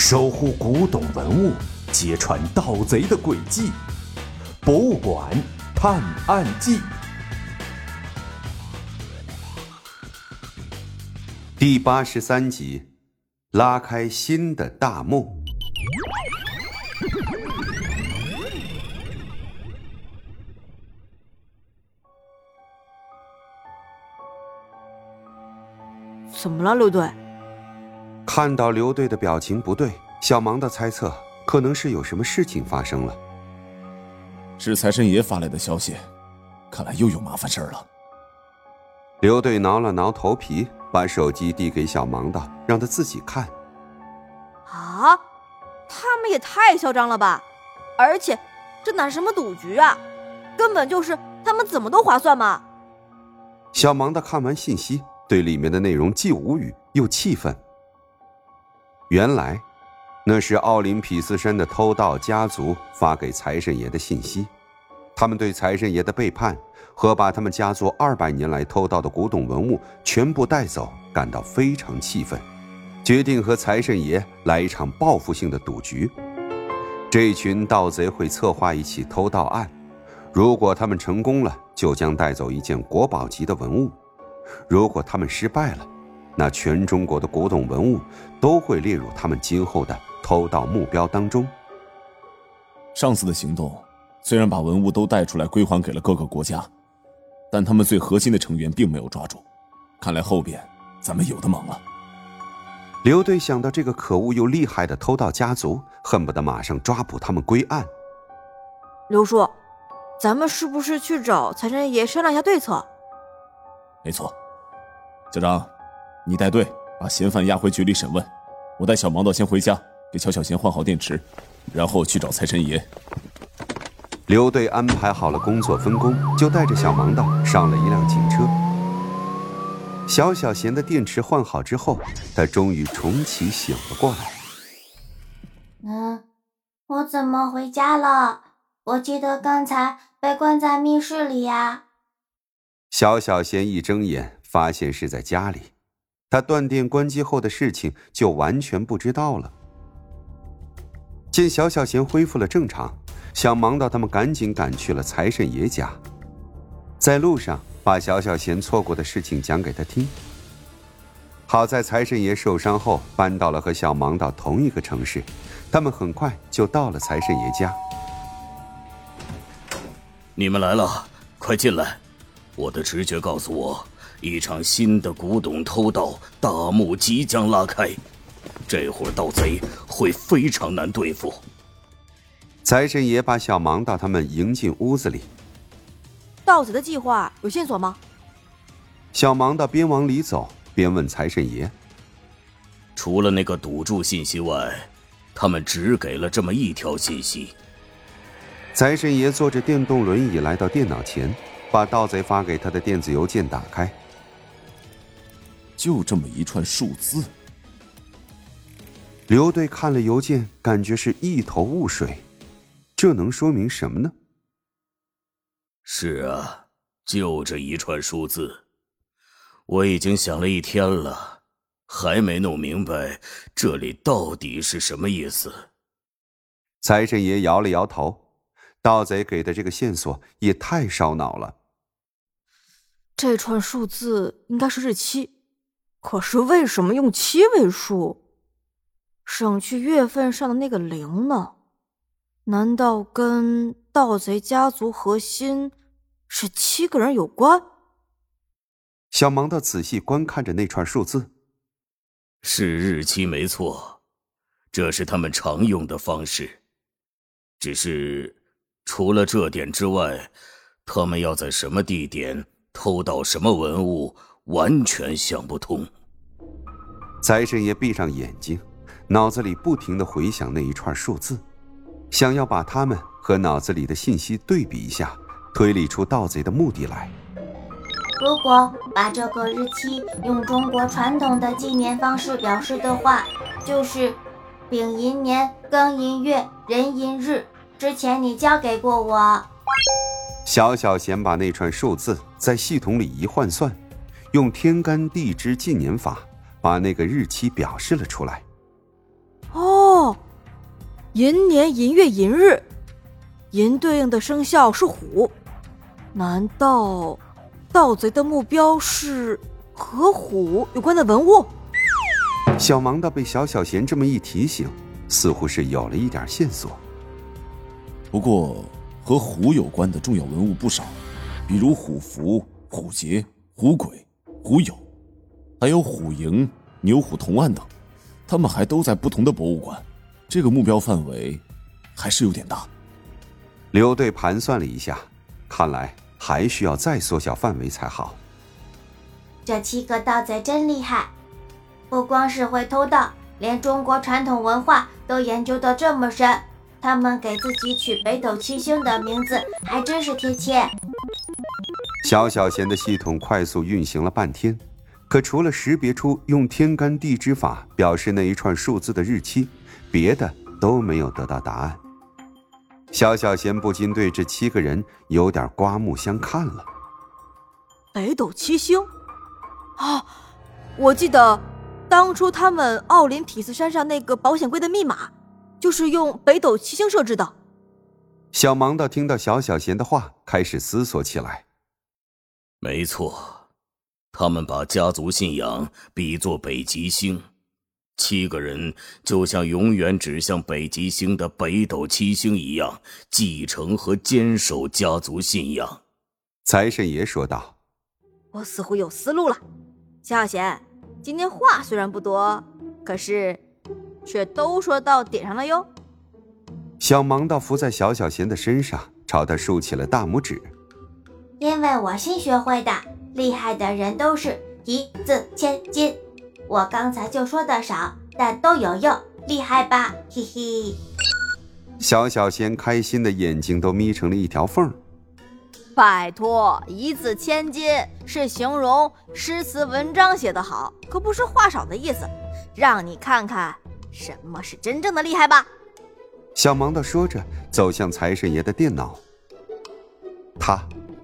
守护古董文物，揭穿盗贼的诡计，《博物馆探案记》第八十三集：拉开新的大幕。怎么了，刘队？看到刘队的表情不对，小芒的猜测可能是有什么事情发生了。是财神爷发来的消息，看来又有麻烦事儿了。刘队挠了挠头皮，把手机递给小芒道，让他自己看。啊，他们也太嚣张了吧！而且这哪是什么赌局啊，根本就是他们怎么都划算嘛！小芒的看完信息。对里面的内容既无语又气愤。原来，那是奥林匹斯山的偷盗家族发给财神爷的信息，他们对财神爷的背叛和把他们家族二百年来偷盗的古董文物全部带走感到非常气愤，决定和财神爷来一场报复性的赌局。这群盗贼会策划一起偷盗案，如果他们成功了，就将带走一件国宝级的文物。如果他们失败了，那全中国的古董文物都会列入他们今后的偷盗目标当中。上次的行动虽然把文物都带出来归还给了各个国家，但他们最核心的成员并没有抓住。看来后边咱们有的忙了。刘队想到这个可恶又厉害的偷盗家族，恨不得马上抓捕他们归案。刘叔，咱们是不是去找财神爷商量一下对策？没错，小张，你带队把嫌犯押回局里审问，我带小盲道先回家给乔小贤换好电池，然后去找财神爷。刘队安排好了工作分工，就带着小盲道上了一辆警车。小小贤的电池换好之后，他终于重启醒了过来。嗯，我怎么回家了？我记得刚才被关在密室里呀。小小贤一睁眼，发现是在家里，他断电关机后的事情就完全不知道了。见小小贤恢复了正常，想忙到他们赶紧赶去了财神爷家，在路上把小小贤错过的事情讲给他听。好在财神爷受伤后搬到了和小盲道同一个城市，他们很快就到了财神爷家。你们来了，快进来。我的直觉告诉我，一场新的古董偷盗大幕即将拉开，这伙盗贼会非常难对付。财神爷把小盲道他们迎进屋子里。盗贼的计划有线索吗？小盲道边往里走边问财神爷：“除了那个赌注信息外，他们只给了这么一条信息。”财神爷坐着电动轮椅来到电脑前。把盗贼发给他的电子邮件打开，就这么一串数字。刘队看了邮件，感觉是一头雾水，这能说明什么呢？是啊，就这一串数字，我已经想了一天了，还没弄明白这里到底是什么意思。财神爷摇了摇头。盗贼给的这个线索也太烧脑了。这串数字应该是日期，可是为什么用七位数？省去月份上的那个零呢？难道跟盗贼家族核心是七个人有关？小盲的仔细观看着那串数字，是日期没错，这是他们常用的方式，只是。除了这点之外，他们要在什么地点偷到什么文物，完全想不通。财神爷闭上眼睛，脑子里不停的回想那一串数字，想要把它们和脑子里的信息对比一下，推理出盗贼的目的来。如果把这个日期用中国传统的纪年方式表示的话，就是丙寅年庚寅月壬寅日。之前你交给过我。小小贤把那串数字在系统里一换算，用天干地支纪年法把那个日期表示了出来。哦。寅年寅月寅日，寅对应的生肖是虎。难道盗贼的目标是和虎有关的文物？小盲道被小小贤这么一提醒，似乎是有了一点线索。不过，和虎有关的重要文物不少，比如虎符、虎节、虎鬼、虎友，还有虎营、牛虎同案等。他们还都在不同的博物馆，这个目标范围还是有点大。刘队盘算了一下，看来还需要再缩小范围才好。这七个盗贼真厉害，不光是会偷盗，连中国传统文化都研究得这么深。他们给自己取北斗七星的名字还真是贴切。小小贤的系统快速运行了半天。可除了识别出用天干地支法表示那一串数字的日期，别的都没有得到答案。小小贤不禁对这七个人有点刮目相看了。北斗七星，啊，我记得当初他们奥林匹斯山上那个保险柜的密码，就是用北斗七星设置的。小盲道听到小小贤的话，开始思索起来。没错。他们把家族信仰比作北极星，七个人就像永远指向北极星的北斗七星一样，继承和坚守家族信仰。财神爷说道：“我似乎有思路了。小贤，今天话虽然不多，可是却都说到点上了哟。”小盲道伏在小小贤的身上，朝他竖起了大拇指。因为我新学会的。厉害的人都是一字千金，我刚才就说的少，但都有用，厉害吧？嘿嘿。小小仙开心的眼睛都眯成了一条缝。拜托，一字千金是形容诗词文章写得好，可不是话少的意思。让你看看什么是真正的厉害吧。小盲道说着，走向财神爷的电脑。他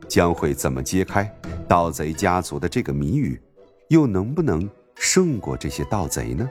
将会怎么揭开？盗贼家族的这个谜语，又能不能胜过这些盗贼呢？